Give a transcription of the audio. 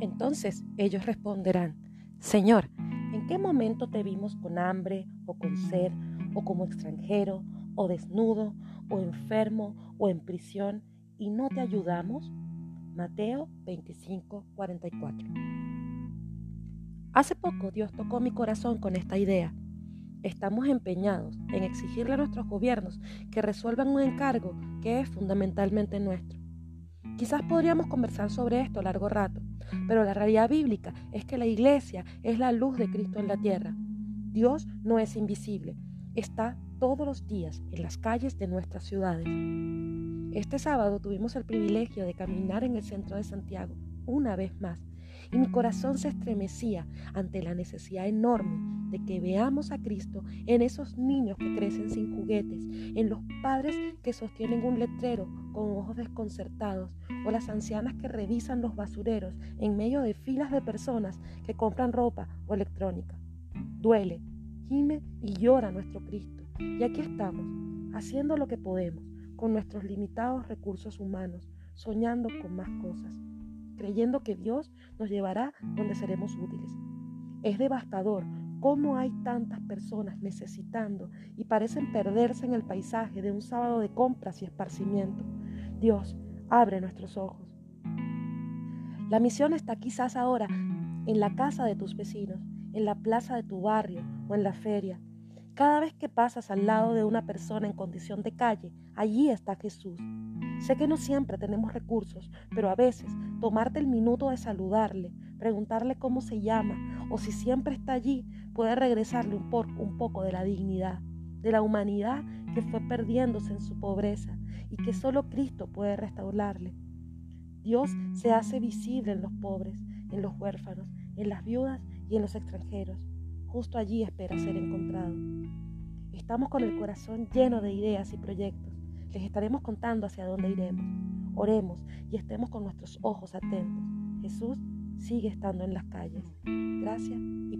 Entonces ellos responderán, Señor, ¿en qué momento te vimos con hambre o con sed o como extranjero o desnudo o enfermo o en prisión y no te ayudamos? Mateo 25, 44. Hace poco Dios tocó mi corazón con esta idea. Estamos empeñados en exigirle a nuestros gobiernos que resuelvan un encargo que es fundamentalmente nuestro. Quizás podríamos conversar sobre esto largo rato, pero la realidad bíblica es que la iglesia es la luz de Cristo en la tierra. Dios no es invisible, está todos los días en las calles de nuestras ciudades. Este sábado tuvimos el privilegio de caminar en el centro de Santiago una vez más y mi corazón se estremecía ante la necesidad enorme de que veamos a Cristo en esos niños que crecen sin juguetes, en los padres que sostienen un letrero con ojos desconcertados o las ancianas que revisan los basureros en medio de filas de personas que compran ropa o electrónica. Duele, gime y llora nuestro Cristo. Y aquí estamos, haciendo lo que podemos, con nuestros limitados recursos humanos, soñando con más cosas creyendo que Dios nos llevará donde seremos útiles. Es devastador cómo hay tantas personas necesitando y parecen perderse en el paisaje de un sábado de compras y esparcimiento. Dios, abre nuestros ojos. La misión está quizás ahora en la casa de tus vecinos, en la plaza de tu barrio o en la feria. Cada vez que pasas al lado de una persona en condición de calle, allí está Jesús. Sé que no siempre tenemos recursos, pero a veces tomarte el minuto de saludarle, preguntarle cómo se llama o si siempre está allí puede regresarle un, poco de la dignidad, de la humanidad que fue perdiéndose en su pobreza y que solo Cristo puede restaurarle. Dios se hace visible en los pobres, en los huérfanos, en las viudas y en los extranjeros. Justo allí espera ser encontrado. Estamos con el corazón lleno de ideas y proyectos les estaremos contando hacia dónde iremos. Oremos y estemos con nuestros ojos atentos. Jesús sigue estando en las calles. Gracias y